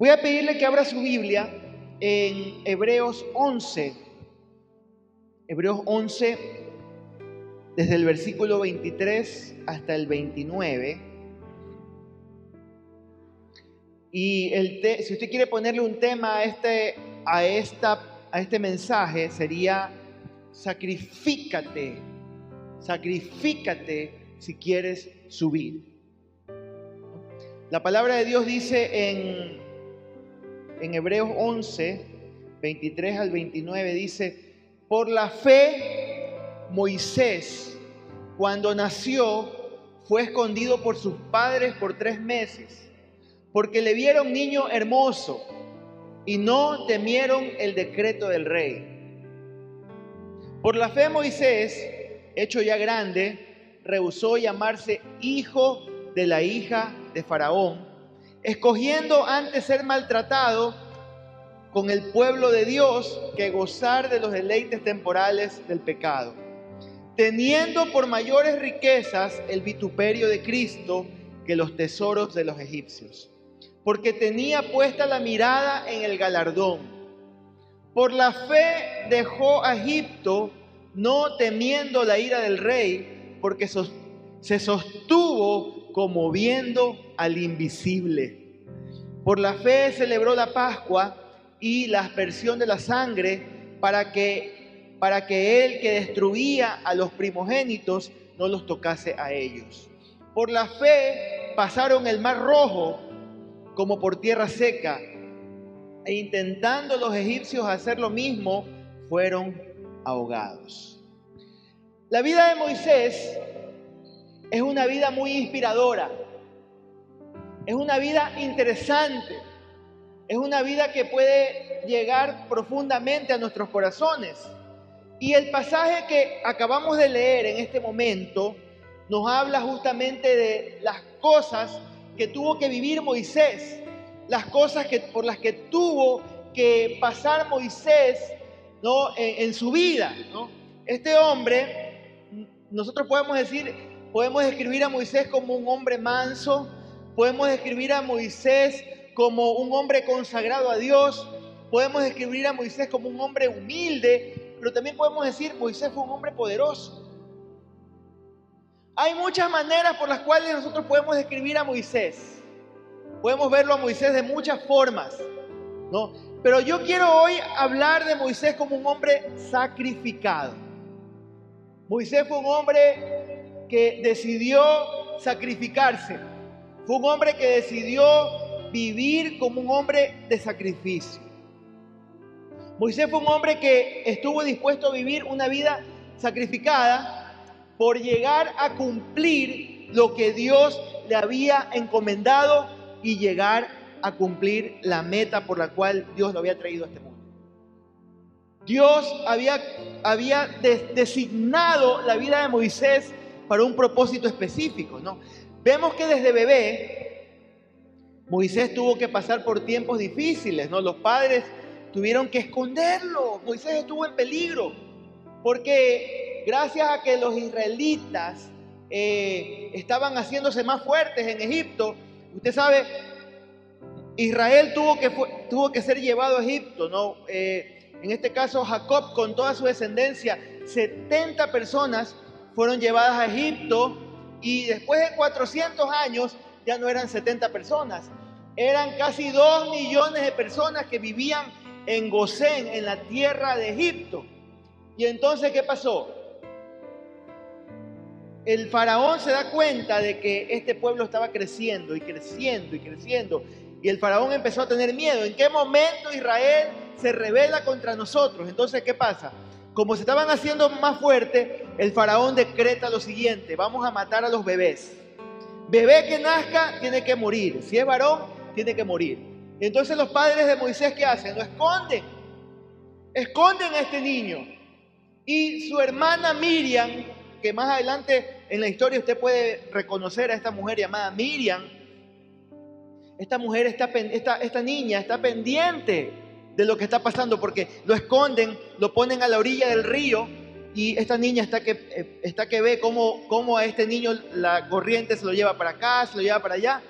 Voy a pedirle que abra su Biblia en Hebreos 11. Hebreos 11, desde el versículo 23 hasta el 29. Y el si usted quiere ponerle un tema a este, a, esta, a este mensaje, sería sacrifícate, sacrifícate si quieres subir. La palabra de Dios dice en, en Hebreos 11, 23 al 29, dice, por la fe Moisés, cuando nació, fue escondido por sus padres por tres meses porque le vieron niño hermoso y no temieron el decreto del rey. Por la fe Moisés, hecho ya grande, rehusó llamarse hijo de la hija de Faraón, escogiendo antes ser maltratado con el pueblo de Dios que gozar de los deleites temporales del pecado, teniendo por mayores riquezas el vituperio de Cristo que los tesoros de los egipcios porque tenía puesta la mirada en el galardón. Por la fe dejó a Egipto, no temiendo la ira del rey, porque se sostuvo como viendo al invisible. Por la fe celebró la Pascua y la aspersión de la sangre para que, para que que destruía a los primogénitos no los tocase a ellos. Por la fe pasaron el mar rojo como por tierra seca. E intentando los egipcios hacer lo mismo, fueron ahogados. La vida de Moisés es una vida muy inspiradora. Es una vida interesante. Es una vida que puede llegar profundamente a nuestros corazones. Y el pasaje que acabamos de leer en este momento nos habla justamente de las cosas que tuvo que vivir Moisés, las cosas que, por las que tuvo que pasar Moisés ¿no? en, su vida. ¿no? Este hombre, nosotros podemos decir, podemos describir a Moisés como un hombre manso, podemos describir a Moisés como un hombre consagrado a Dios, podemos describir a Moisés como un hombre humilde, pero también podemos decir Moisés fue un hombre poderoso. Hay muchas maneras por las cuales nosotros podemos describir a Moisés. Podemos verlo a Moisés de muchas formas, ¿no? Pero yo quiero hoy hablar de Moisés como un hombre sacrificado. Moisés fue un hombre que decidió sacrificarse. Fue un hombre que decidió vivir como un hombre de sacrificio. Moisés fue un hombre que estuvo dispuesto a vivir una vida sacrificada por llegar a cumplir lo que Dios le había encomendado y llegar a cumplir la meta por la cual Dios lo había traído a este mundo. Dios había, había designado la vida de Moisés para un propósito específico, ¿no? Vemos que desde bebé Moisés tuvo que pasar por tiempos difíciles, ¿no? Los padres tuvieron que esconderlo. Moisés estuvo en peligro porque gracias a que los israelitas eh, estaban haciéndose más fuertes en Egipto, usted sabe, Israel tuvo que, tuvo que ser llevado a Egipto, ¿no? Eh, en este caso, Jacob con toda su descendencia, 70 personas fueron llevadas a Egipto y después de 400 años ya no eran 70 personas, eran casi 2 millones de personas que vivían en Gosén, en la tierra de Egipto. Y entonces, ¿qué pasó? el faraón se da cuenta de que este pueblo estaba creciendo y creciendo y creciendo. Y el faraón empezó a tener miedo. ¿En qué momento Israel se revela contra nosotros? Entonces, ¿qué pasa? Como se estaban haciendo más fuertes, el faraón decreta lo siguiente, vamos a matar a los bebés. Bebé que nazca tiene que morir. Si es varón, tiene que morir. Entonces los padres de Moisés, ¿qué hacen? Lo esconden. Esconden a este niño. Y su hermana Miriam que más adelante en la historia usted puede reconocer a esta mujer llamada Miriam. Esta mujer, está, esta, esta niña está pendiente de lo que está pasando porque lo esconden, lo ponen a la orilla del río y esta niña está que, eh, está que ve cómo, cómo a este niño la corriente se lo lleva para acá, se lo lleva para allá.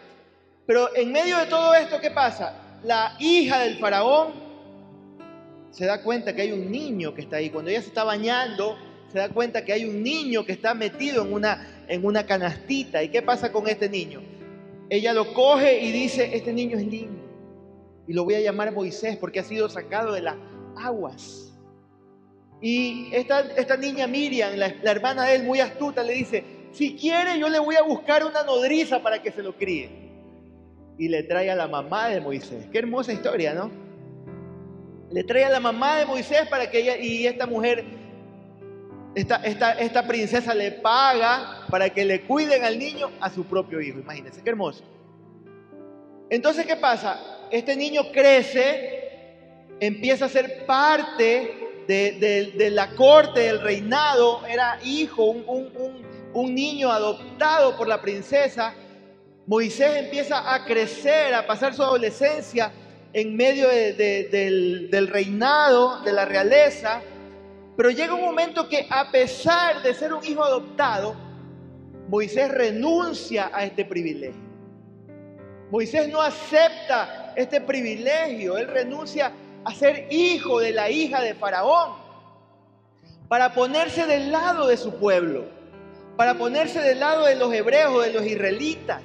Pero en medio de todo esto, ¿qué pasa? la hija del faraón se da cuenta que hay un niño que está ahí. Cuando ella se está bañando, se da cuenta que hay un niño que está metido en una, en una canastita. ¿Y qué pasa con este niño? Ella lo coge y dice, este niño es lindo. Y lo voy a llamar Moisés porque ha sido sacado de las aguas. Y esta, esta niña Miriam, la, hermana de él, muy astuta, le dice, si quiere yo le voy a buscar una nodriza para que se lo críe. Y le trae a la mamá de Moisés. Qué hermosa historia, ¿no? Le trae a la mamá de Moisés para que ella y esta mujer esta, esta, princesa le paga para que le cuiden al niño a su propio hijo. Imagínense, qué hermoso. Entonces, ¿qué pasa? Este niño crece, empieza a ser parte de, la corte, del reinado, era hijo, un, niño adoptado por la princesa. Moisés empieza a crecer, a pasar su adolescencia en medio del, del reinado, de la realeza. Pero llega un momento que a pesar de ser un hijo adoptado, Moisés renuncia a este privilegio. Moisés no acepta este privilegio, él renuncia a ser hijo de la hija de Faraón para ponerse del lado de su pueblo, para ponerse del lado de los hebreos, de los israelitas.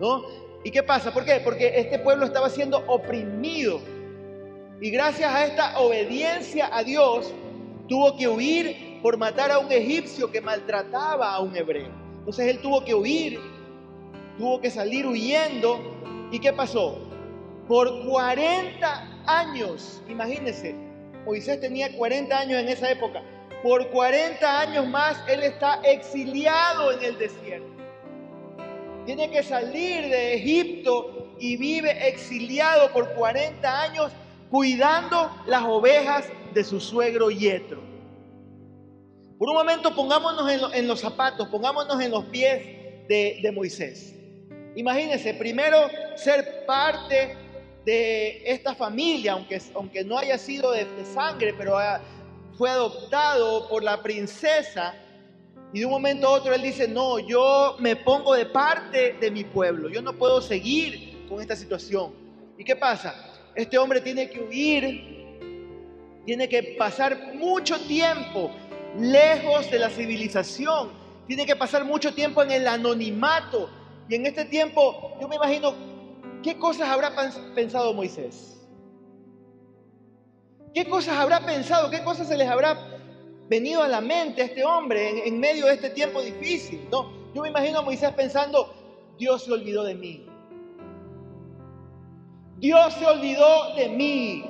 ¿no? ¿Y qué pasa? ¿Por qué? Porque este pueblo estaba siendo oprimido. Y gracias a esta obediencia a Dios, tuvo que huir por matar a un egipcio que maltrataba a un hebreo. Entonces él tuvo que huir, tuvo que salir huyendo. ¿Y qué pasó? Por 40 años, imagínense, Moisés tenía 40 años en esa época. Por 40 años más él está exiliado en el desierto. Tiene que salir de Egipto y vive exiliado por 40 años cuidando las ovejas de su suegro Yetro. Por un momento pongámonos en, los zapatos, pongámonos en los pies de, Moisés. Imagínense, primero ser parte de esta familia, aunque, aunque no haya sido de, sangre, pero fue adoptado por la princesa. Y de un momento a otro él dice, no, yo me pongo de parte de mi pueblo, yo no puedo seguir con esta situación. ¿Y qué pasa? Este hombre tiene que huir tiene que pasar mucho tiempo lejos de la civilización, tiene que pasar mucho tiempo en el anonimato. Y en este tiempo, yo me imagino, ¿qué cosas habrá pensado Moisés? ¿Qué cosas habrá pensado? ¿Qué cosas se les habrá venido a la mente a este hombre en, medio de este tiempo difícil? ¿no? Yo me imagino a Moisés pensando, Dios se olvidó de mí. Dios se olvidó de mí.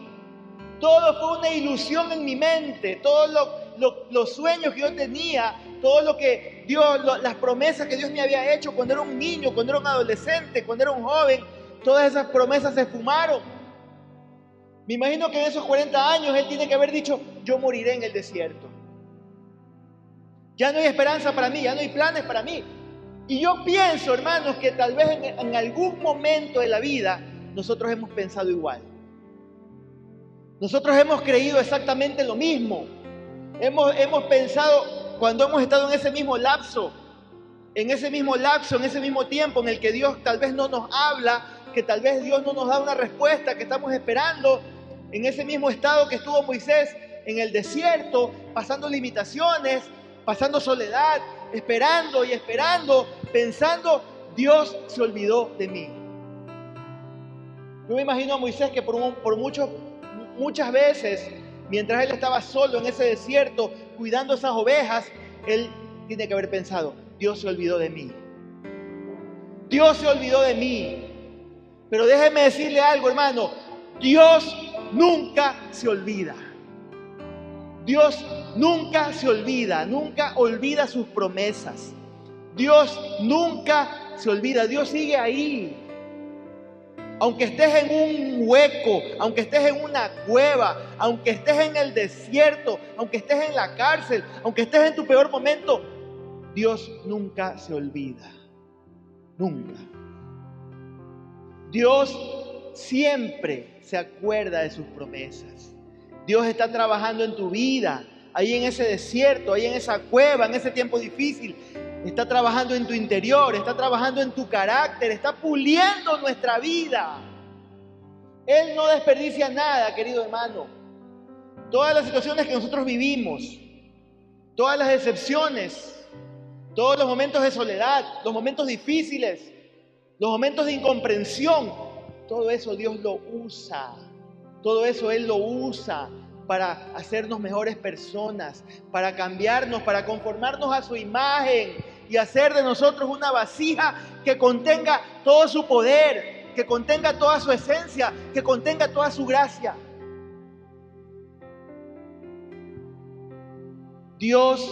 Todo fue una ilusión en mi mente. Todos los sueños que yo tenía, todo lo que Dios, las promesas que Dios me había hecho cuando era un niño, cuando era un adolescente, cuando era un joven, todas esas promesas se fumaron. Me imagino que en esos 40 años Él tiene que haber dicho, yo moriré en el desierto. Ya no hay esperanza para mí, ya no hay planes para mí. Y yo pienso, hermanos, que tal vez en, en algún momento de la vida nosotros hemos pensado igual. Nosotros hemos creído exactamente lo mismo. Hemos, hemos pensado, cuando hemos estado en ese mismo lapso, en ese mismo lapso, en ese mismo tiempo en el que Dios tal vez no nos habla, que tal vez Dios no nos da una respuesta que estamos esperando, en ese mismo estado que estuvo Moisés en el desierto, pasando limitaciones, pasando soledad, esperando y esperando, pensando, Dios se olvidó de mí. Yo me imagino a Moisés que por, por Muchas veces, mientras él estaba solo en ese desierto, cuidando esas ovejas, él tiene que haber pensado, Dios se olvidó de mí. Dios se olvidó de mí. Pero déjeme decirle algo, hermano. Dios nunca se olvida. Dios nunca se olvida, nunca olvida sus promesas. Dios nunca se olvida, Dios sigue ahí aunque estés en un hueco, aunque estés en una cueva, aunque estés en el desierto, aunque estés en la cárcel, aunque estés en tu peor momento, Dios nunca se olvida. Nunca. Dios siempre se acuerda de sus promesas. Dios está trabajando en tu vida, ahí en ese desierto, ahí en esa cueva, en ese tiempo difícil. Está trabajando en tu interior, está trabajando en tu carácter, está puliendo nuestra vida. Él no desperdicia nada, querido hermano. Todas las situaciones que nosotros vivimos, todas las decepciones, todos los momentos de soledad, los momentos difíciles, los momentos de incomprensión, todo eso Dios lo usa. Todo eso Él lo usa para hacernos mejores personas, para cambiarnos, para conformarnos a su imagen y hacer de nosotros una vasija que contenga todo su poder, que contenga toda su esencia, que contenga toda su gracia. Dios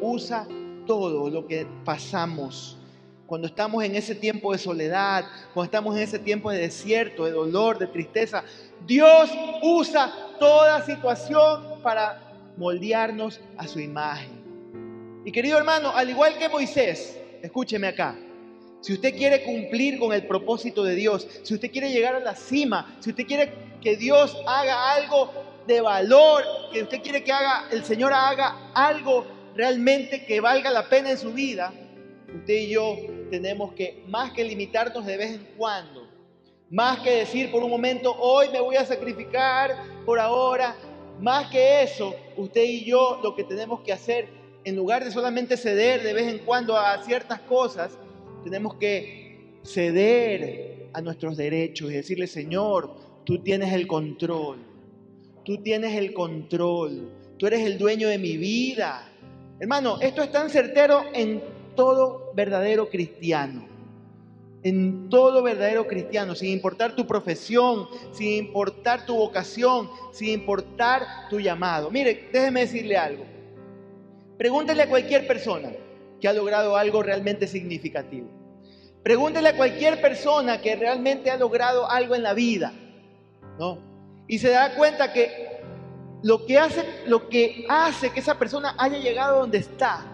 usa todo lo que pasamos cuando estamos en ese tiempo de soledad, cuando estamos en ese tiempo de desierto, de dolor, de tristeza. Dios usa toda situación para moldearnos a su imagen. Y querido hermano, al igual que Moisés, escúcheme acá, si usted quiere cumplir con el propósito de Dios, si usted quiere llegar a la cima, si usted quiere que Dios haga algo de valor, que usted quiere que haga, el Señor haga algo realmente que valga la pena en su vida, usted y yo tenemos que, más que limitarnos de vez en cuando, más que decir por un momento, hoy me voy a sacrificar por ahora, más que eso, usted y yo lo que tenemos que hacer, en lugar de solamente ceder de vez en cuando a ciertas cosas, tenemos que ceder a nuestros derechos y decirle, Señor, tú tienes el control, tú tienes el control, tú eres el dueño de mi vida. Hermano, esto es tan certero en todo verdadero cristiano. En todo verdadero cristiano, sin importar tu profesión, sin importar tu vocación, sin importar tu llamado. Mire, déjeme decirle algo. Pregúntele a cualquier persona que ha logrado algo realmente significativo. Pregúntele a cualquier persona que realmente ha logrado algo en la vida, ¿no? Y se da cuenta que lo que hace, lo que hace que esa persona haya llegado donde está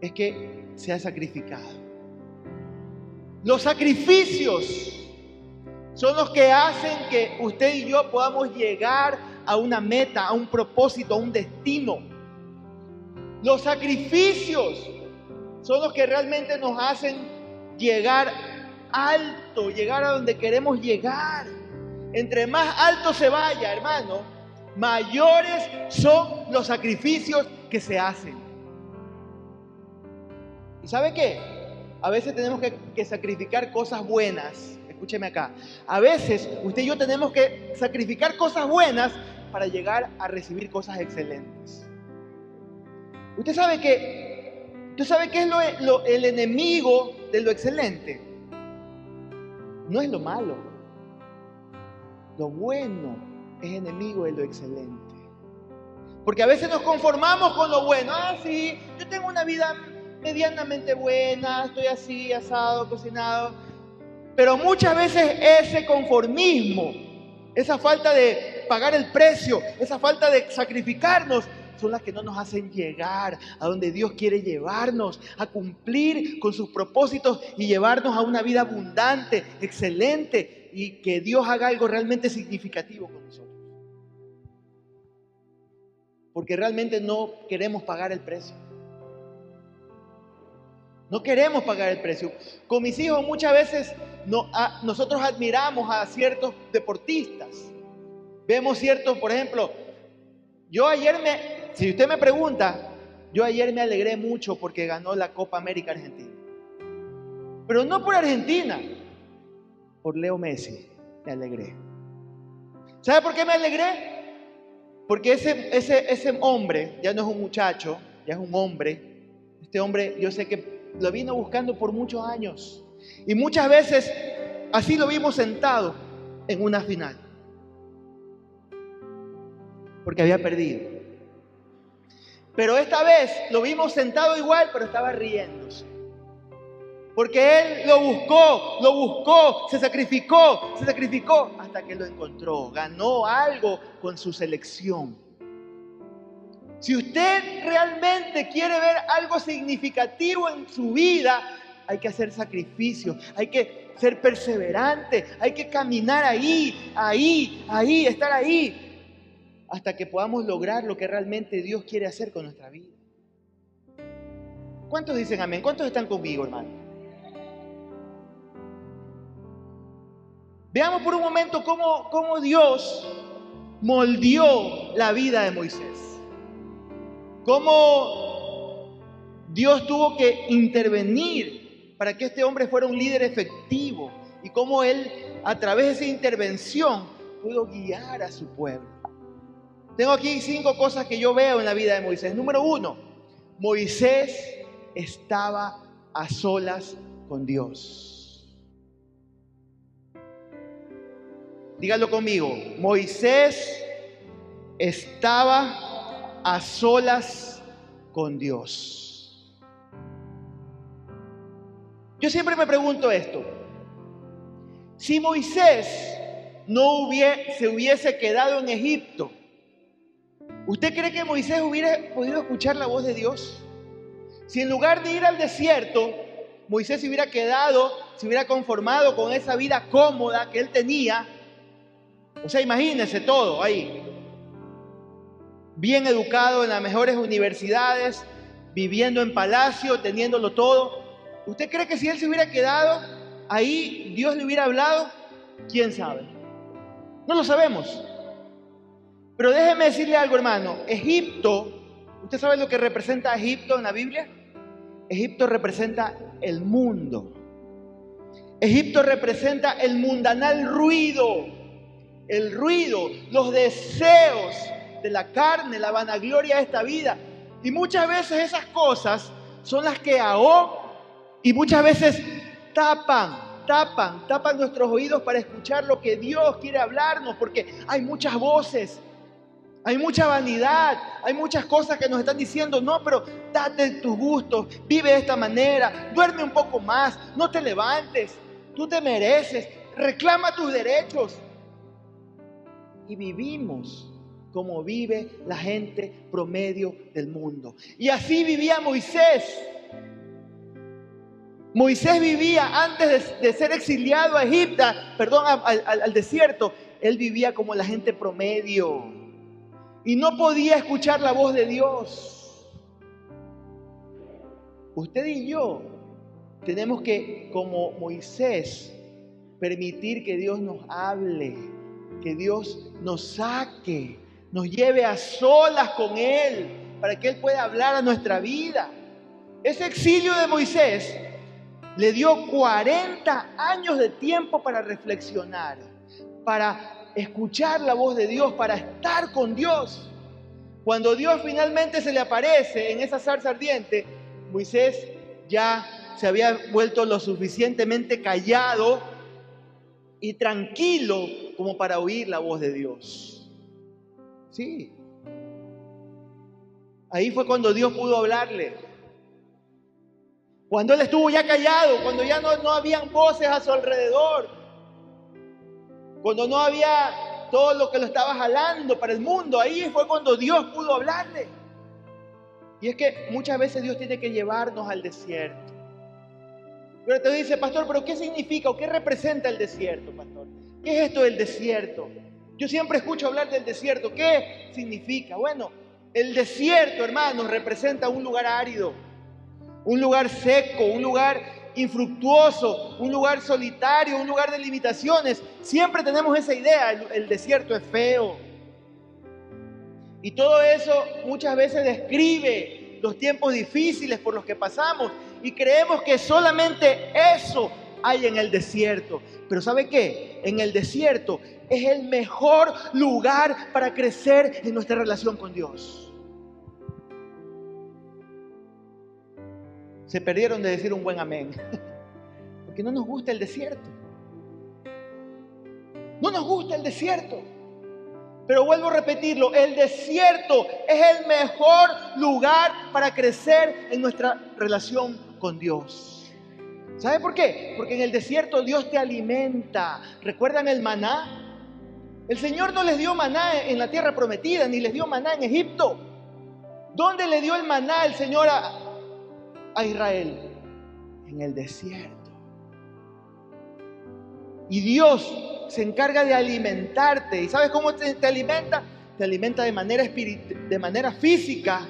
es que se ha sacrificado. Los sacrificios son los que hacen que usted y yo podamos llegar a una meta, a un propósito, a un destino. Los sacrificios son los que realmente nos hacen llegar alto, llegar a donde queremos llegar. Entre más alto se vaya, hermano, mayores son los sacrificios que se hacen. ¿Y sabe qué? A veces tenemos que, sacrificar cosas buenas. Escúcheme acá. A veces usted y yo tenemos que sacrificar cosas buenas para llegar a recibir cosas excelentes. Usted sabe que, usted sabe qué es el enemigo de lo excelente. No es lo malo. Lo bueno es enemigo de lo excelente. Porque a veces nos conformamos con lo bueno. Ah, sí, yo tengo una vida medianamente buena, estoy así, asado, cocinado. Pero muchas veces ese conformismo, esa falta de pagar el precio, esa falta de sacrificarnos, son las que no nos hacen llegar a donde Dios quiere llevarnos, a cumplir con sus propósitos y llevarnos a una vida abundante, excelente y que Dios haga algo realmente significativo con nosotros. Porque realmente no queremos pagar el precio. No queremos pagar el precio. Con mis hijos muchas veces nosotros admiramos a ciertos deportistas. Vemos ciertos, por ejemplo, yo ayer me, si usted me pregunta, yo ayer me alegré mucho porque ganó la Copa América Argentina. Pero no por Argentina, por Leo Messi me alegré. ¿Sabe por qué me alegré? Porque ese, ese, ese hombre ya no es un muchacho, ya es un hombre. Este hombre, yo sé que lo vino buscando por muchos años. Y muchas veces así lo vimos sentado en una final. Porque había perdido. Pero esta vez lo vimos sentado igual, pero estaba riéndose. Porque él lo buscó, lo buscó, se sacrificó, se sacrificó hasta que lo encontró. Ganó algo con su selección. Si usted realmente quiere ver algo significativo en su vida, hay que hacer sacrificios, hay que ser perseverante, hay que caminar ahí, ahí, ahí, estar ahí, hasta que podamos lograr lo que realmente Dios quiere hacer con nuestra vida. ¿Cuántos dicen amén? ¿Cuántos están conmigo, hermano? Veamos por un momento cómo, cómo Dios moldeó la vida de Moisés. Cómo Dios tuvo que intervenir para que este hombre fuera un líder efectivo y cómo él a través de esa intervención pudo guiar a su pueblo. Tengo aquí cinco cosas que yo veo en la vida de Moisés. Número uno, Moisés estaba a solas con Dios. Dígalo conmigo, Moisés estaba a solas con Dios. Yo siempre me pregunto esto. Si Moisés no se hubiese quedado en Egipto, ¿usted cree que Moisés hubiera podido escuchar la voz de Dios? Si en lugar de ir al desierto, Moisés se hubiera quedado, se hubiera conformado con esa vida cómoda que él tenía, o sea, imagínese todo ahí, bien educado en las mejores universidades, viviendo en palacio, teniéndolo todo. ¿Usted cree que si él se hubiera quedado ahí, Dios le hubiera hablado? ¿Quién sabe? No lo sabemos. Pero déjeme decirle algo, hermano. Egipto, ¿usted sabe lo que representa Egipto en la Biblia? Egipto representa el mundo. Egipto representa el mundanal ruido, el ruido, los deseos de la carne, la vanagloria de esta vida. Y muchas veces esas cosas son las que ahogan y muchas veces tapan tapan, tapan nuestros oídos para escuchar lo que Dios quiere hablarnos, porque hay muchas voces, hay mucha vanidad, hay muchas cosas que nos están diciendo, no, pero date tus gustos, vive de esta manera, duerme un poco más, no te levantes, tú te mereces, reclama tus derechos. Y vivimos como vive la gente promedio del mundo. Y así vivía Moisés. Moisés vivía antes de, ser exiliado a Egipto, perdón, al desierto, él vivía como la gente promedio y no podía escuchar la voz de Dios. Usted y yo tenemos que, como Moisés, permitir que Dios nos hable, que Dios nos saque, nos lleve a solas con Él, para que Él pueda hablar a nuestra vida. Ese exilio de Moisés le dio 40 años de tiempo para reflexionar, para escuchar la voz de Dios, para estar con Dios. Cuando Dios finalmente se le aparece en esa zarza ardiente, Moisés ya se había vuelto lo suficientemente callado y tranquilo como para oír la voz de Dios. Sí. Ahí fue cuando Dios pudo hablarle. Cuando él estuvo ya callado, cuando ya no, no habían voces a su alrededor, cuando no había todo lo que lo estaba jalando para el mundo, ahí fue cuando Dios pudo hablarle. Y es que muchas veces Dios tiene que llevarnos al desierto. Pero te dice, pastor, ¿pero qué significa o qué representa el desierto, pastor? ¿Qué es esto del desierto? Yo siempre escucho hablar del desierto. ¿Qué significa? Bueno, el desierto, hermanos, representa un lugar árido un lugar seco, un lugar infructuoso, un lugar solitario, un lugar de limitaciones. Siempre tenemos esa idea, el, desierto es feo. Y todo eso muchas veces describe los tiempos difíciles por los que pasamos y creemos que solamente eso hay en el desierto. Pero ¿sabe qué? En el desierto es el mejor lugar para crecer en nuestra relación con Dios. se perdieron de decir un buen amén. Porque no nos gusta el desierto. No nos gusta el desierto. Pero vuelvo a repetirlo, el desierto es el mejor lugar para crecer en nuestra relación con Dios. ¿Sabe por qué? Porque en el desierto Dios te alimenta. ¿Recuerdan el maná? El Señor no les dio maná en la tierra prometida, ni les dio maná en Egipto. ¿Dónde le dio el maná el Señor a, Israel? En el desierto. Y Dios se encarga de alimentarte. ¿Y sabes cómo te, alimenta? Te alimenta de manera, de manera física,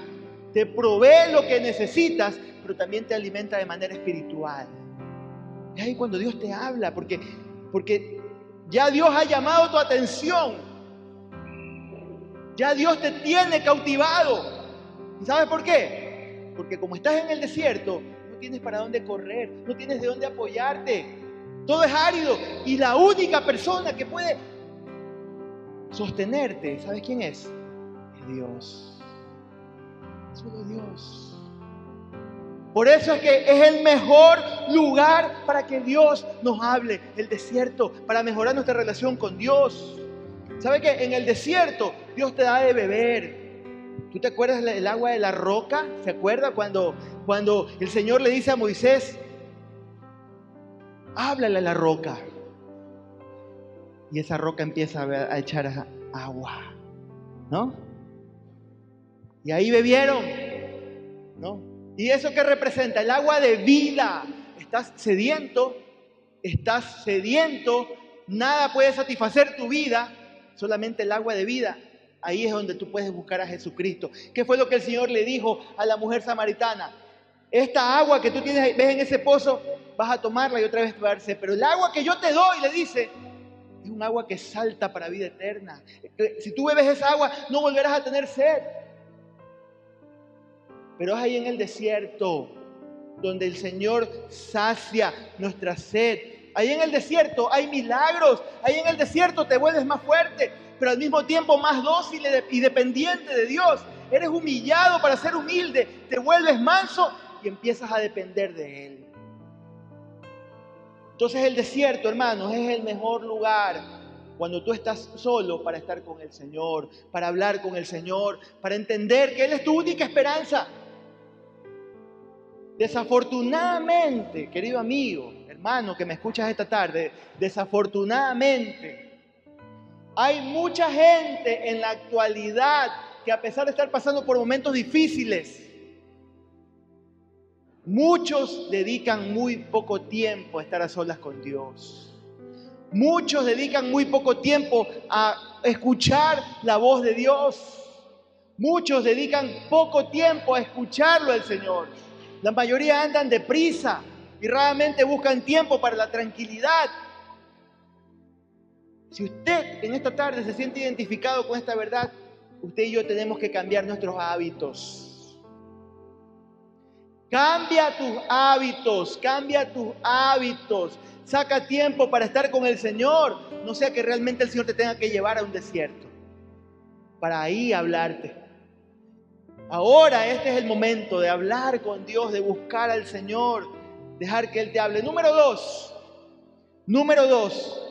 te provee lo que necesitas, pero también te alimenta de manera espiritual. Es ahí cuando Dios te habla, porque, porque Ya Dios ha llamado tu atención. Ya Dios te tiene cautivado. ¿Y sabes por qué? Porque como estás en el desierto, no tienes para dónde correr, no tienes de dónde apoyarte. Todo es árido y la única persona que puede sostenerte, ¿sabes quién es? Es Dios. Solo Dios. Por eso es que es el mejor lugar para que Dios nos hable, el desierto, para mejorar nuestra relación con Dios. ¿Sabe que en el desierto Dios te da de beber? ¿Tú te acuerdas del agua de la roca? ¿Se acuerda cuando, cuando el Señor le dice a Moisés, háblale a la roca? Y esa roca empieza a echar agua, ¿no? Y ahí bebieron, ¿no? ¿Y eso qué representa? El agua de vida. Estás sediento, estás sediento, nada puede satisfacer tu vida, solamente el agua de vida. Ahí es donde tú puedes buscar a Jesucristo. ¿Qué fue lo que el Señor le dijo a la mujer samaritana? Esta agua que tú tienes, ves en ese pozo, vas a tomarla y otra vez te va. Pero el agua que yo te doy, le dice, es un agua que salta para vida eterna. Si tú bebes esa agua, no volverás a tener sed. Pero es ahí en el desierto donde el Señor sacia nuestra sed. Ahí en el desierto hay milagros. Ahí en el desierto te vuelves más fuerte, pero al mismo tiempo más dócil y dependiente de Dios. Eres humillado para ser humilde. Te vuelves manso y empiezas a depender de Él. Entonces el desierto, hermanos, es el mejor lugar cuando tú estás solo para estar con el Señor, para hablar con el Señor, para entender que Él es tu única esperanza. Desafortunadamente, querido amigo, hermano que me escuchas esta tarde, desafortunadamente, hay mucha gente en la actualidad que a pesar de estar pasando por momentos difíciles, muchos dedican muy poco tiempo a estar a solas con Dios. Muchos dedican muy poco tiempo a escuchar la voz de Dios. Muchos dedican poco tiempo a escucharlo al Señor. La mayoría andan deprisa y raramente buscan tiempo para la tranquilidad. Si usted en esta tarde se siente identificado con esta verdad, usted y yo tenemos que cambiar nuestros hábitos. Cambia tus hábitos, cambia tus hábitos. Saca tiempo para estar con el Señor. No sea que realmente el Señor te tenga que llevar a un desierto para ahí hablarte. Ahora este es el momento de hablar con Dios, de buscar al Señor, dejar que Él te hable. Número dos, número dos,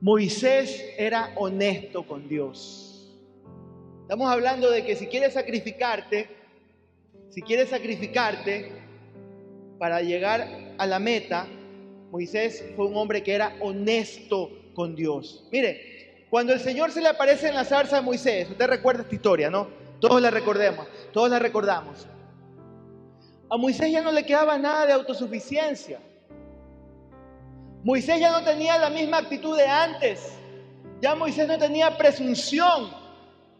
Moisés era honesto con Dios. Estamos hablando de que si quieres sacrificarte, si quieres sacrificarte para llegar a la meta, Moisés fue un hombre que era honesto con Dios. Mire, cuando el Señor se le aparece en la zarza a Moisés, usted recuerda esta historia, ¿no? Todos la recordemos, todos la recordamos. A Moisés ya no le quedaba nada de autosuficiencia. Moisés ya no tenía la misma actitud de antes. Ya Moisés no tenía presunción.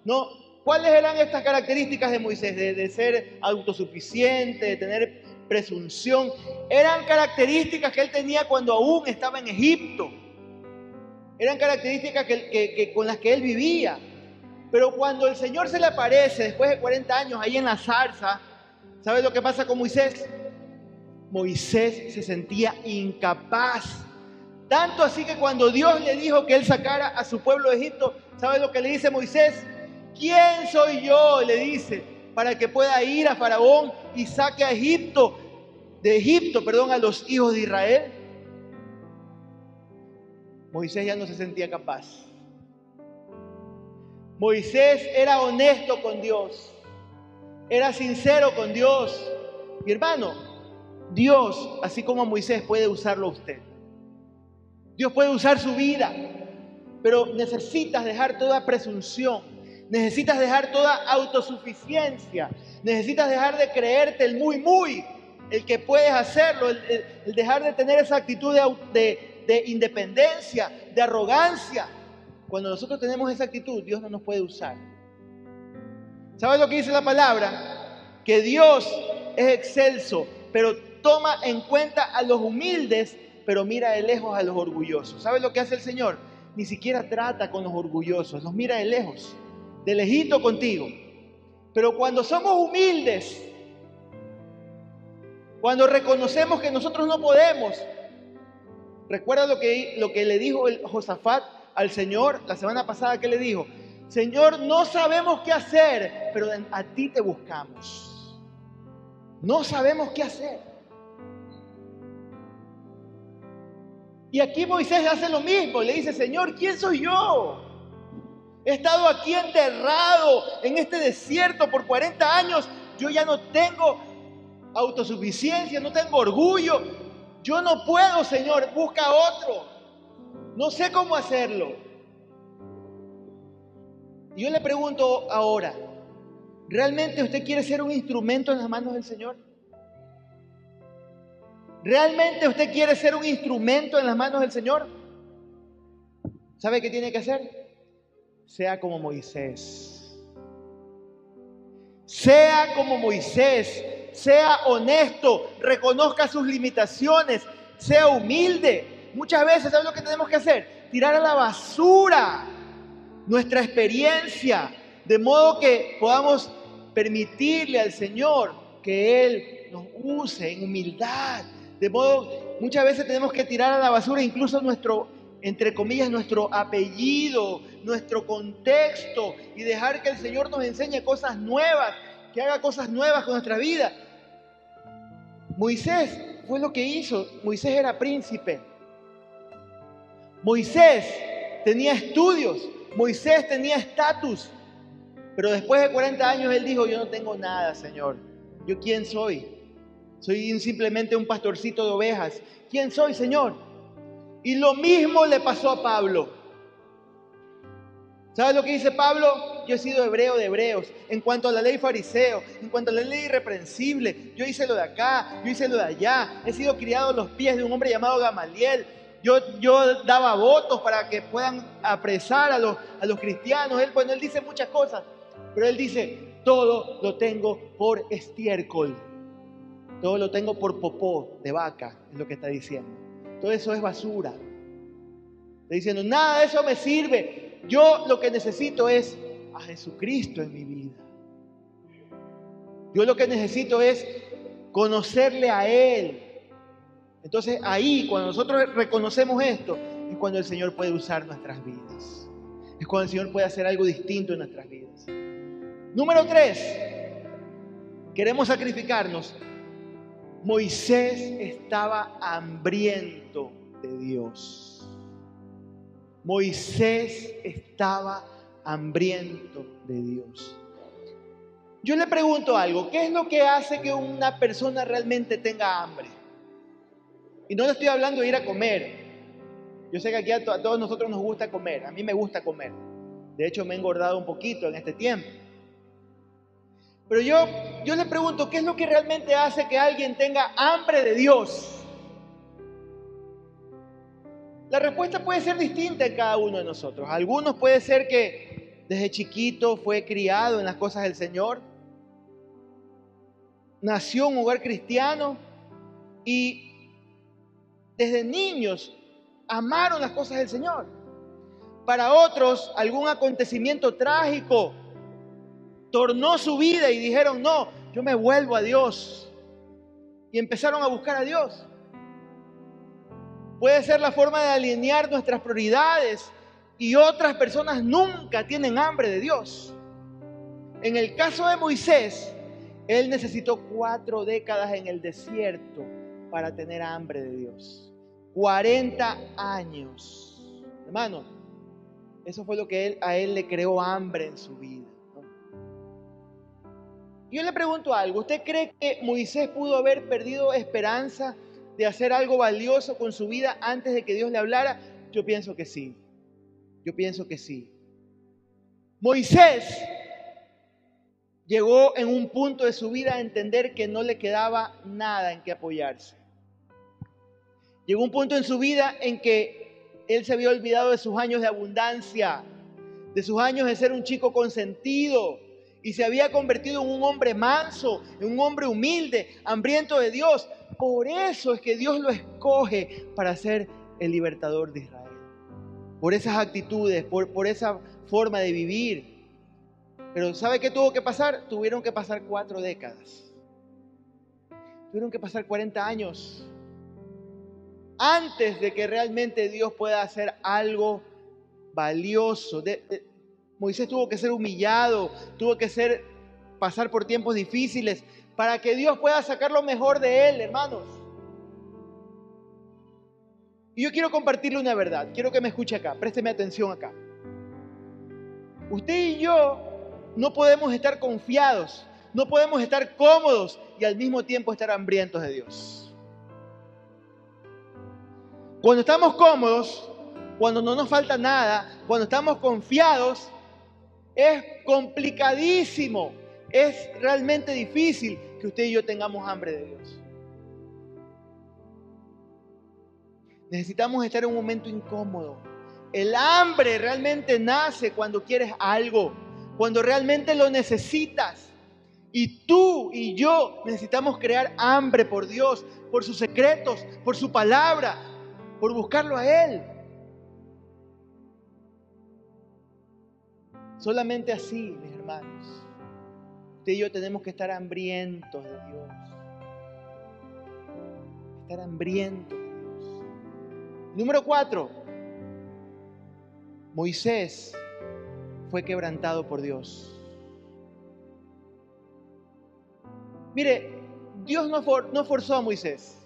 ¿no? ¿Cuáles eran estas características de Moisés? De, de ser autosuficiente, de tener presunción. Eran características que él tenía cuando aún estaba en Egipto. Eran características con las que él vivía. Pero cuando el Señor se le aparece después de 40 años ahí en la zarza, ¿sabes lo que pasa con Moisés? Moisés se sentía incapaz. Tanto así que cuando Dios le dijo que él sacara a su pueblo de Egipto, ¿sabes lo que le dice Moisés? ¿Quién soy yo? Le dice, para que pueda ir a Faraón y saque a Egipto, de Egipto, perdón, a los hijos de Israel. Moisés ya no se sentía capaz. Moisés era honesto con Dios, era sincero con Dios. Mi hermano, Dios, así como Moisés, puede usarlo a usted. Dios puede usar su vida, pero necesitas dejar toda presunción, necesitas dejar toda autosuficiencia, necesitas dejar de creerte el muy, muy, el que puedes hacerlo, el, dejar de tener esa actitud de independencia, de arrogancia. Cuando nosotros tenemos esa actitud, Dios no nos puede usar. ¿Sabes lo que dice la palabra? Que Dios es excelso, pero toma en cuenta a los humildes pero mira de lejos a los orgullosos. ¿Sabes lo que hace el Señor? Ni siquiera trata con los orgullosos, los mira de lejos, de lejito contigo. Pero cuando somos humildes, cuando reconocemos que nosotros no podemos, recuerda lo que, lo que le dijo Josafat al Señor la semana pasada que le dijo, Señor, no sabemos qué hacer, pero a ti te buscamos. No sabemos qué hacer. Y aquí Moisés hace lo mismo, le dice, Señor, ¿quién soy yo? He estado aquí enterrado en este desierto por 40 años. Yo ya no tengo autosuficiencia, no tengo orgullo. Yo no puedo, Señor, busca otro. No sé cómo hacerlo. Y yo le pregunto ahora, ¿realmente usted quiere ser un instrumento en las manos del Señor? ¿Realmente usted quiere ser un instrumento en las manos del Señor? ¿Sabe qué tiene que hacer? Sea como Moisés. Sea como Moisés. Sea honesto. Reconozca sus limitaciones. Sea humilde. Muchas veces, ¿sabe lo que tenemos que hacer? Tirar a la basura nuestra experiencia, de modo que podamos permitirle al Señor que Él nos use en humildad. De modo, muchas veces tenemos que tirar a la basura incluso nuestro, entre comillas, nuestro apellido, nuestro contexto y dejar que el Señor nos enseñe cosas nuevas, que haga cosas nuevas con nuestra vida. Moisés fue lo que hizo. Moisés era príncipe. Moisés tenía estudios. Moisés tenía estatus, pero después de 40 años él dijo, yo no tengo nada, Señor. ¿Yo quién soy? Soy simplemente un pastorcito de ovejas. ¿Quién soy, Señor? Y lo mismo le pasó a Pablo. ¿Sabes lo que dice Pablo? Yo he sido hebreo de hebreos. En cuanto a la ley fariseo, en cuanto a la ley irreprensible, yo hice lo de acá, yo hice lo de allá. He sido criado a los pies de un hombre llamado Gamaliel. Yo, yo daba votos para que puedan apresar a los, a los cristianos. Él, bueno, él dice muchas cosas, pero él dice, todo lo tengo por estiércol. Todo lo tengo por popó de vaca, es lo que está diciendo. Todo eso es basura. Está diciendo, nada de eso me sirve. Yo lo que necesito es a Jesucristo en mi vida. Yo lo que necesito es conocerle a Él, entonces ahí, cuando nosotros reconocemos esto, es cuando el Señor puede usar nuestras vidas. Es cuando el Señor puede hacer algo distinto en nuestras vidas. Número tres, queremos sacrificarnos. Moisés estaba hambriento de Dios. Moisés estaba hambriento de Dios. Yo le pregunto algo, ¿qué es lo que hace que una persona realmente tenga hambre? Y no le estoy hablando de ir a comer. Yo sé que aquí a, todos nosotros nos gusta comer. A mí me gusta comer. De hecho, me he engordado un poquito en este tiempo. Pero yo, yo le pregunto, ¿qué es lo que realmente hace que alguien tenga hambre de Dios? La respuesta puede ser distinta en cada uno de nosotros. Algunos puede ser que desde chiquito fue criado en las cosas del Señor, nació en un hogar cristiano y desde niños amaron las cosas del Señor. Para otros, algún acontecimiento trágico tornó su vida y dijeron, no, yo me vuelvo a Dios. Y empezaron a buscar a Dios. Puede ser la forma de alinear nuestras prioridades y otras personas nunca tienen hambre de Dios. En el caso de Moisés, él necesitó cuatro décadas en el desierto para tener hambre de Dios. 40 años. Hermano, eso fue lo que a él le creó hambre en su vida. Yo le pregunto algo, ¿usted cree que Moisés pudo haber perdido esperanza de hacer algo valioso con su vida antes de que Dios le hablara? Yo pienso que sí. Yo pienso que sí. Moisés llegó en un punto de su vida a entender que no le quedaba nada en que apoyarse. Llegó un punto en su vida en que él se había olvidado de sus años de abundancia, de sus años de ser un chico consentido y se había convertido en un hombre manso, en un hombre humilde, hambriento de Dios. Por eso es que Dios lo escoge para ser el libertador de Israel. Por esas actitudes, por, por esa forma de vivir. Pero ¿sabe qué tuvo que pasar? Tuvieron que pasar cuatro décadas. Tuvieron que pasar 40 años antes de que realmente Dios pueda hacer algo valioso. Moisés tuvo que ser humillado, tuvo que ser pasar por tiempos difíciles para que Dios pueda sacar lo mejor de él, hermanos. Y yo quiero compartirle una verdad, quiero que me escuche acá, présteme atención acá. Usted y yo no podemos estar confiados, no podemos estar cómodos y al mismo tiempo estar hambrientos de Dios. Cuando estamos cómodos, cuando no nos falta nada, cuando estamos confiados, es complicadísimo, es realmente difícil que usted y yo tengamos hambre de Dios. Necesitamos estar en un momento incómodo. El hambre realmente nace cuando quieres algo, cuando realmente lo necesitas. Y tú y yo necesitamos crear hambre por Dios, por sus secretos, por su palabra, por buscarlo a Él. Solamente así, mis hermanos, usted y yo tenemos que estar hambrientos de Dios. Estar hambrientos de Dios. Número cuatro, Moisés fue quebrantado por Dios. Mire, Dios no, no forzó a Moisés.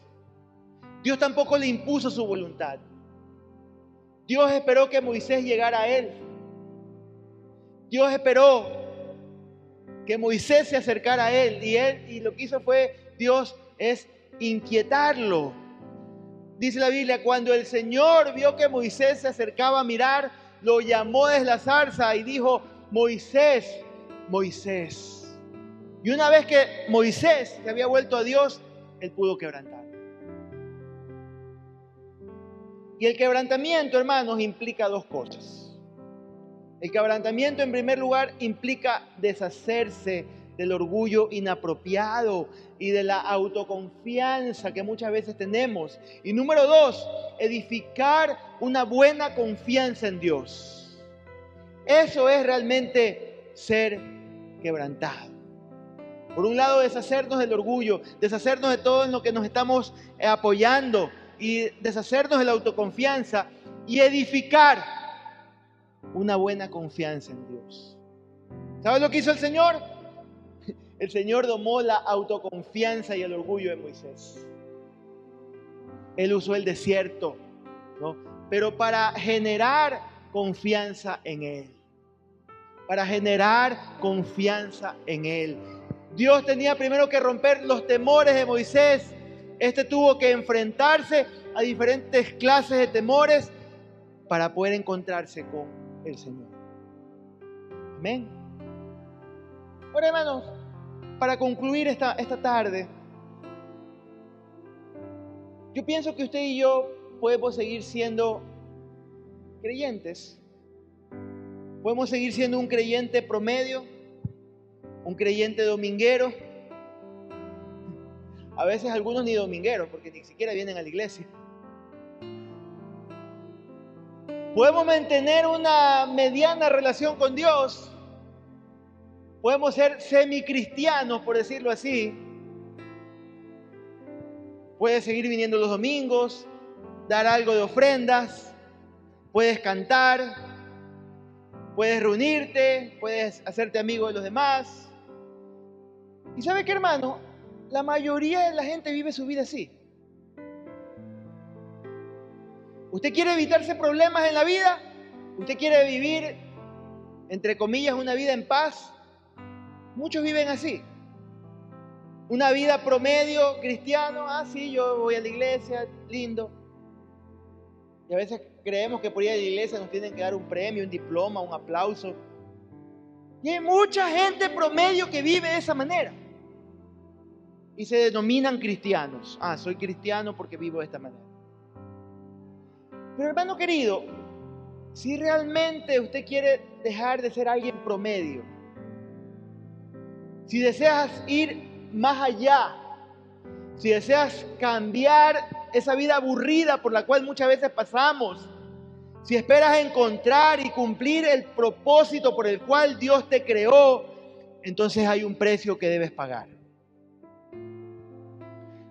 Dios tampoco le impuso su voluntad. Dios esperó que Moisés llegara a él. Dios esperó que Moisés se acercara a él y él y lo que hizo fue Dios es inquietarlo. Dice la Biblia, cuando el Señor vio que Moisés se acercaba a mirar, lo llamó desde la zarza y dijo, Moisés, Moisés. Y una vez que Moisés se había vuelto a Dios, él pudo quebrantar. Y el quebrantamiento, hermanos, implica dos cosas. El quebrantamiento en primer lugar implica deshacerse del orgullo inapropiado y de la autoconfianza que muchas veces tenemos. Y número dos, edificar una buena confianza en Dios. Eso es realmente ser quebrantado. Por un lado, deshacernos del orgullo, deshacernos de todo en lo que nos estamos apoyando y deshacernos de la autoconfianza y edificar una buena confianza en Dios. ¿Sabes lo que hizo el Señor? El Señor domó la autoconfianza y el orgullo de Moisés. Él usó el desierto, ¿no? Pero para generar confianza en Él. Para generar confianza en Él. Dios tenía primero que romper los temores de Moisés. Este tuvo que enfrentarse a diferentes clases de temores para poder encontrarse con el Señor. Amén. Ahora, hermanos, para concluir esta, esta tarde, yo pienso que usted y yo podemos seguir siendo creyentes. Podemos seguir siendo un creyente promedio, un creyente dominguero. A veces algunos ni domingueros, porque ni siquiera vienen a la iglesia. Podemos mantener una mediana relación con Dios. Podemos ser semicristianos, por decirlo así. Puedes seguir viniendo los domingos, dar algo de ofrendas, puedes cantar, puedes reunirte, puedes hacerte amigo de los demás. ¿Y sabe qué, hermano? La mayoría de la gente vive su vida así. ¿Usted quiere evitarse problemas en la vida? ¿Usted quiere vivir, entre comillas, una vida en paz? Muchos viven así. Una vida promedio cristiano, ah, sí, yo voy a la iglesia, lindo. Y a veces creemos que por ir a la iglesia nos tienen que dar un premio, un diploma, un aplauso. Y hay mucha gente promedio que vive de esa manera. Y se denominan cristianos. Ah, soy cristiano porque vivo de esta manera. Pero hermano querido, si realmente usted quiere dejar de ser alguien promedio, si deseas ir más allá, si deseas cambiar esa vida aburrida por la cual muchas veces pasamos, si esperas encontrar y cumplir el propósito por el cual Dios te creó, entonces hay un precio que debes pagar.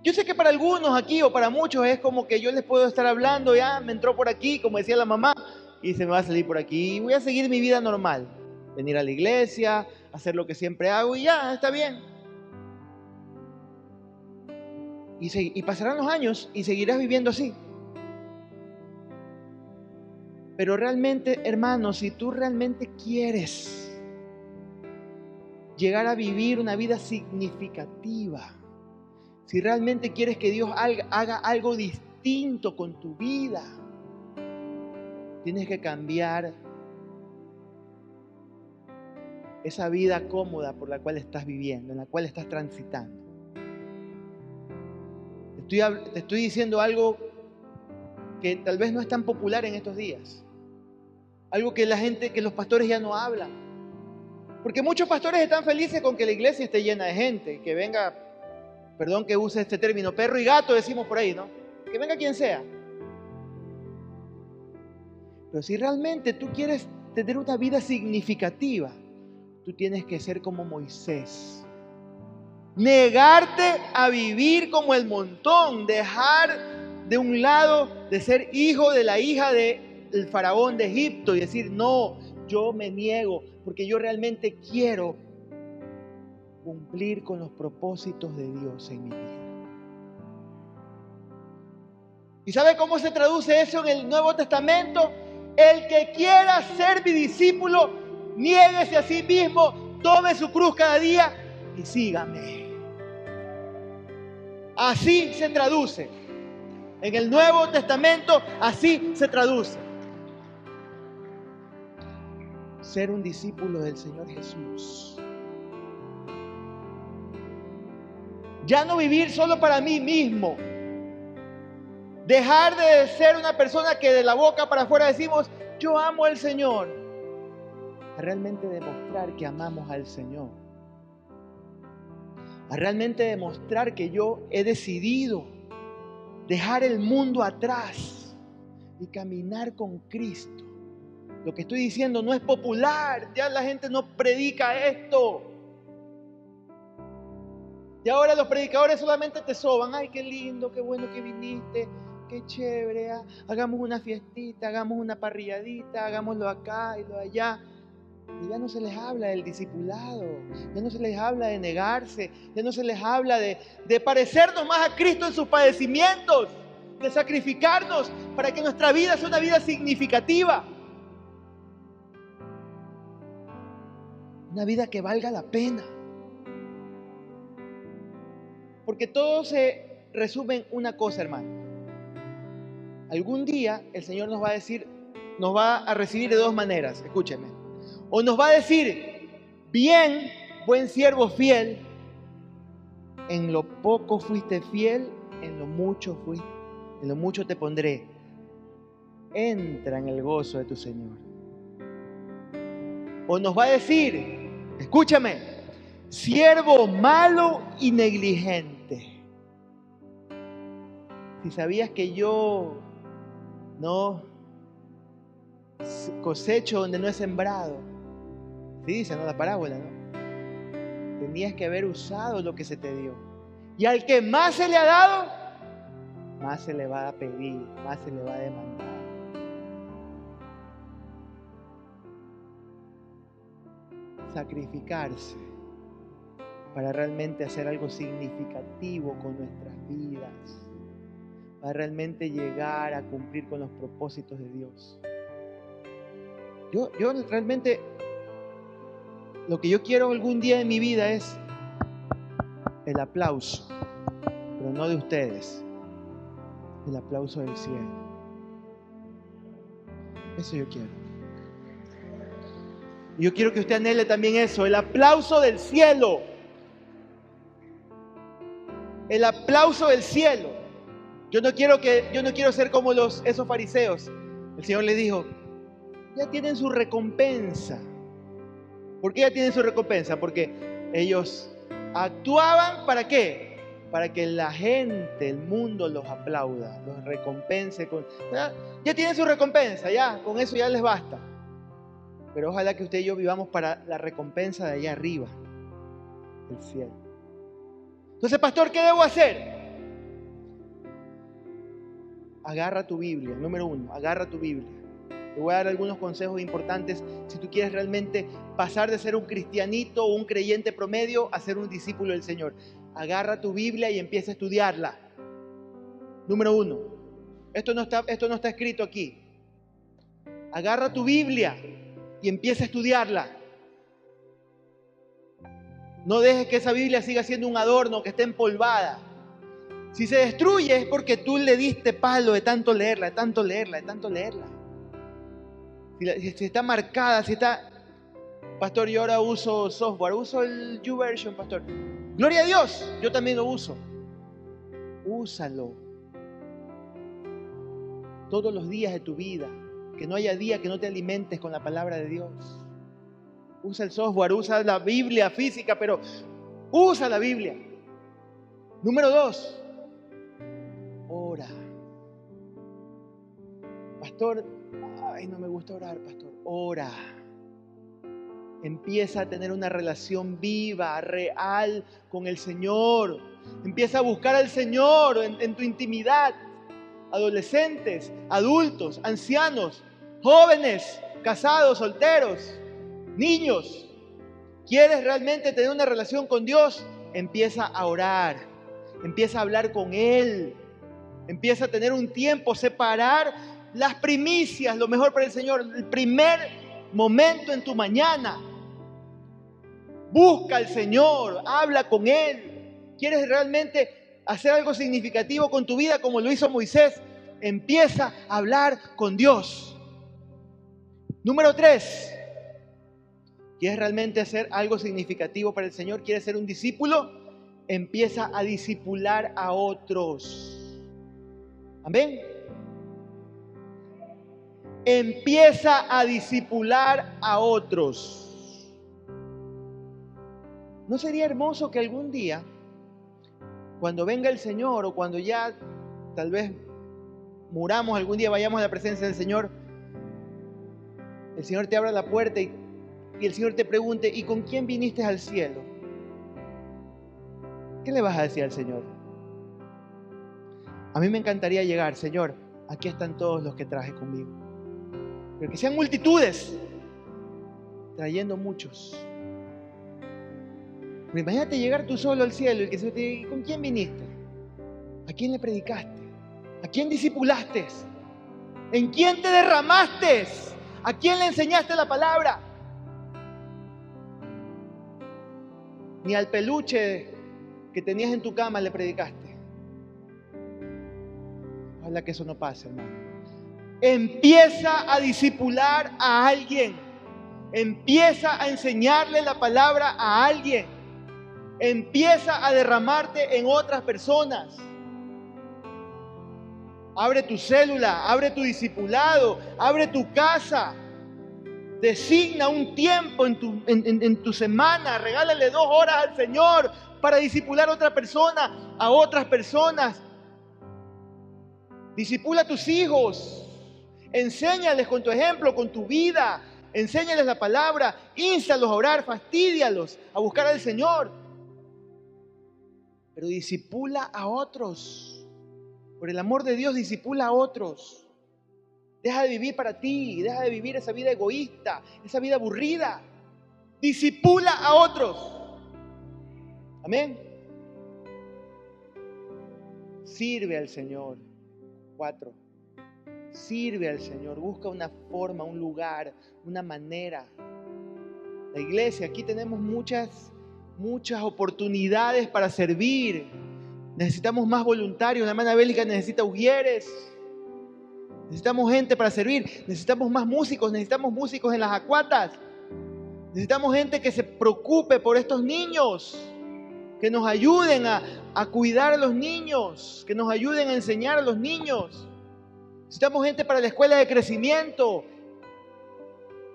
Yo sé que para algunos aquí o para muchos es como que yo les puedo estar hablando, ya me entró por aquí, como decía la mamá, y se me va a salir por aquí. Y voy a seguir mi vida normal. Venir a la iglesia, hacer lo que siempre hago y ya, está bien. Y, pasarán los años y seguirás viviendo así. Pero realmente, hermano, si tú realmente quieres llegar a vivir una vida significativa, si realmente quieres que Dios haga algo distinto con tu vida, tienes que cambiar esa vida cómoda por la cual estás viviendo, en la cual estás transitando. Te estoy, diciendo algo que tal vez no es tan popular en estos días. Algo que la gente, que los pastores ya no hablan. Porque muchos pastores están felices con que la iglesia esté llena de gente, que venga perdón que use este término, perro y gato decimos por ahí, ¿no? Que venga quien sea. Pero si realmente tú quieres tener una vida significativa, tú tienes que ser como Moisés. Negarte a vivir como el montón, dejar de un lado de ser hijo de la hija del faraón de Egipto y decir, no, yo me niego porque yo realmente quiero cumplir con los propósitos de Dios en mi vida. ¿Y sabe cómo se traduce eso en el Nuevo Testamento? El que quiera ser mi discípulo, niéguese a sí mismo, tome su cruz cada día y sígame. Así se traduce. En el Nuevo Testamento así se traduce. Ser un discípulo del Señor Jesús Ya no vivir solo para mí mismo. Dejar de ser una persona que de la boca para afuera decimos, yo amo al Señor. A realmente demostrar que amamos al Señor. A realmente demostrar que yo he decidido dejar el mundo atrás y caminar con Cristo. Lo que estoy diciendo no es popular, ya la gente no predica esto. Y ahora los predicadores solamente te soban. Ay, qué lindo, qué bueno que viniste, qué chévere. Ah, hagamos una fiestita, hagamos una parrilladita, hagámoslo acá y lo allá. Y ya no se les habla del discipulado, ya no se les habla de negarse, ya no se les habla de, de parecernos más a Cristo en sus padecimientos, de sacrificarnos para que nuestra vida sea una vida significativa. Una vida que valga la pena. Porque todo se resume en una cosa, hermano. Algún día el Señor nos va a decir, nos va a recibir de dos maneras, escúcheme. O nos va a decir, bien, buen siervo fiel, en lo poco fuiste fiel, en lo mucho fuiste, en lo mucho te pondré. Entra en el gozo de tu Señor. O nos va a decir, escúchame, siervo malo y negligente si sabías que yo no cosecho donde no he sembrado, sí dice, ¿no? La parábola, ¿no? Tenías que haber usado lo que se te dio. Y al que más se le ha dado, más se le va a pedir, más se le va a demandar. Sacrificarse para realmente hacer algo significativo con nuestras vidas a realmente llegar a cumplir con los propósitos de Dios. Yo, yo realmente, lo que yo quiero algún día en mi vida es el aplauso, pero no de ustedes, el aplauso del cielo. Eso yo quiero. Yo quiero que usted anhele también eso, el aplauso del cielo. El aplauso del cielo. Yo no quiero que yo no quiero ser como los esos fariseos. El Señor le dijo, "Ya tienen su recompensa." ¿Por qué ya tienen su recompensa? Porque ellos actuaban para qué? para que la gente, el mundo los aplauda, los recompense. Con, ¿ya? ya tienen su recompensa, ya, con eso ya les basta. Pero ojalá que usted y yo vivamos para la recompensa de allá arriba, el cielo. Entonces, pastor, ¿qué debo hacer? Agarra tu Biblia, número uno, agarra tu Biblia. Te voy a dar algunos consejos importantes si tú quieres realmente pasar de ser un cristianito o un creyente promedio a ser un discípulo del Señor. Agarra tu Biblia y empieza a estudiarla. Número uno, esto no está, esto no está escrito aquí. Agarra tu Biblia y empieza a estudiarla. No dejes que esa Biblia siga siendo un adorno, que esté empolvada. Si se destruye es porque tú le diste palo de tanto leerla, de tanto leerla, de tanto leerla. Si, está marcada, si está... Pastor, yo ahora uso software, uso el YouVersion, pastor. Gloria a Dios, yo también lo uso. Úsalo. Todos los días de tu vida. Que no haya día que no te alimentes con la palabra de Dios. Usa el software, usa la Biblia física, pero usa la Biblia. Número dos, Pastor, ay, no me gusta orar, pastor. Ora. Empieza a tener una relación viva, real con el Señor. Empieza a buscar al Señor en, en tu intimidad. Adolescentes, adultos, ancianos, jóvenes, casados, solteros, niños. ¿Quieres realmente tener una relación con Dios? Empieza a orar. Empieza a hablar con Él. Empieza a tener un tiempo, separar las primicias, lo mejor para el Señor, el primer momento en tu mañana. Busca al Señor, habla con Él. ¿Quieres realmente hacer algo significativo con tu vida como lo hizo Moisés? Empieza a hablar con Dios. Número tres, ¿quieres realmente hacer algo significativo para el Señor? ¿Quieres ser un discípulo? Empieza a discipular a otros. Amén empieza a disipular a otros. ¿No sería hermoso que algún día, cuando venga el Señor o cuando ya tal vez muramos, algún día vayamos a la presencia del Señor, el Señor te abra la puerta y, y el Señor te pregunte, ¿y con quién viniste al cielo? ¿Qué le vas a decir al Señor? A mí me encantaría llegar, Señor, aquí están todos los que traje conmigo que sean multitudes, trayendo muchos. Pero imagínate llegar tú solo al cielo y que se te diga, ¿con quién viniste? ¿A quién le predicaste? ¿A quién disipulaste? ¿En quién te derramaste? ¿A quién le enseñaste la palabra? Ni al peluche que tenías en tu cama le predicaste. Ojalá que eso no pase, hermano. Empieza a disipular a alguien. Empieza a enseñarle la palabra a alguien. Empieza a derramarte en otras personas. Abre tu célula, abre tu discipulado, abre tu casa. Designa un tiempo en tu, en, tu semana, regálale dos horas al Señor para disipular a otra persona, a otras personas. Disipula a tus hijos, Enséñales con tu ejemplo, con tu vida. Enséñales la palabra.Ínstalos a orar, fastidialos a buscar al Señor. Pero disipula a otros. Por el amor de Dios, disipula a otros. Deja de vivir para ti, deja de vivir esa vida egoísta, esa vida aburrida. Disipula a otros. Amén. Sirve al Señor. Cuatro. Sirve al Señor, busca una forma, un lugar, una manera. La iglesia, aquí tenemos muchas, muchas oportunidades para servir. Necesitamos más voluntarios. La hermana Bélica necesita ujieres. Necesitamos gente para servir. Necesitamos más músicos. Necesitamos músicos en las acuatas. Necesitamos gente que se preocupe por estos niños. Que nos ayuden a, a cuidar a los niños. Que nos ayuden a enseñar a los niños. Necesitamos gente para la escuela de crecimiento.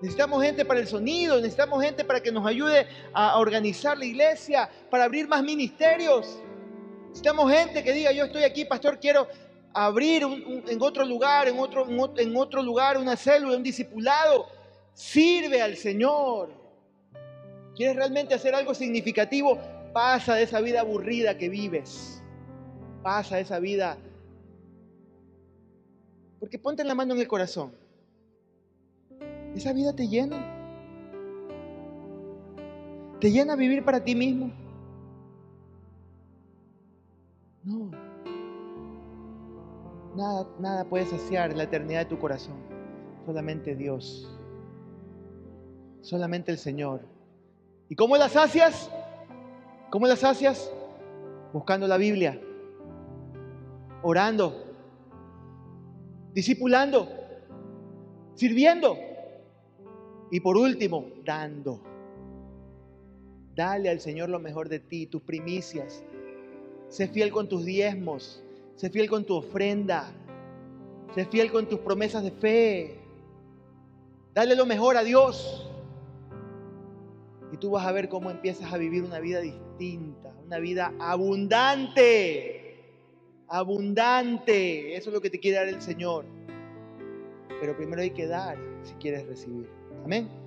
Necesitamos gente para el sonido, necesitamos gente para que nos ayude a organizar la iglesia, para abrir más ministerios. Necesitamos gente que diga, yo estoy aquí, pastor, quiero abrir en otro lugar, en otro, en otro lugar, una célula, un discipulado. Sirve al Señor. ¿Quieres realmente hacer algo significativo? Pasa de esa vida aburrida que vives. Pasa de esa vida. Porque ponte la mano en el corazón. ¿Esa vida te llena? ¿Te llena vivir para ti mismo? No. Nada, nada puede saciar la eternidad de tu corazón. Solamente Dios. Solamente el Señor. ¿Y cómo las sacias? ¿Cómo las sacias? Buscando la Biblia, orando, discipulando, sirviendo y por último, dando. Dale al Señor lo mejor de ti, tus primicias. Sé fiel con tus diezmos. Sé fiel con tu ofrenda. Sé fiel con tus promesas de fe. Dale lo mejor a Dios. Y tú vas a ver cómo empiezas a vivir una vida distinta, una vida abundante. Abundante. Eso es lo que te quiere dar el Señor. Pero primero hay que dar si quieres recibir. Amén.